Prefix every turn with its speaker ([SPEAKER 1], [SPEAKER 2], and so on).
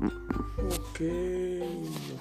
[SPEAKER 1] Ok, ok.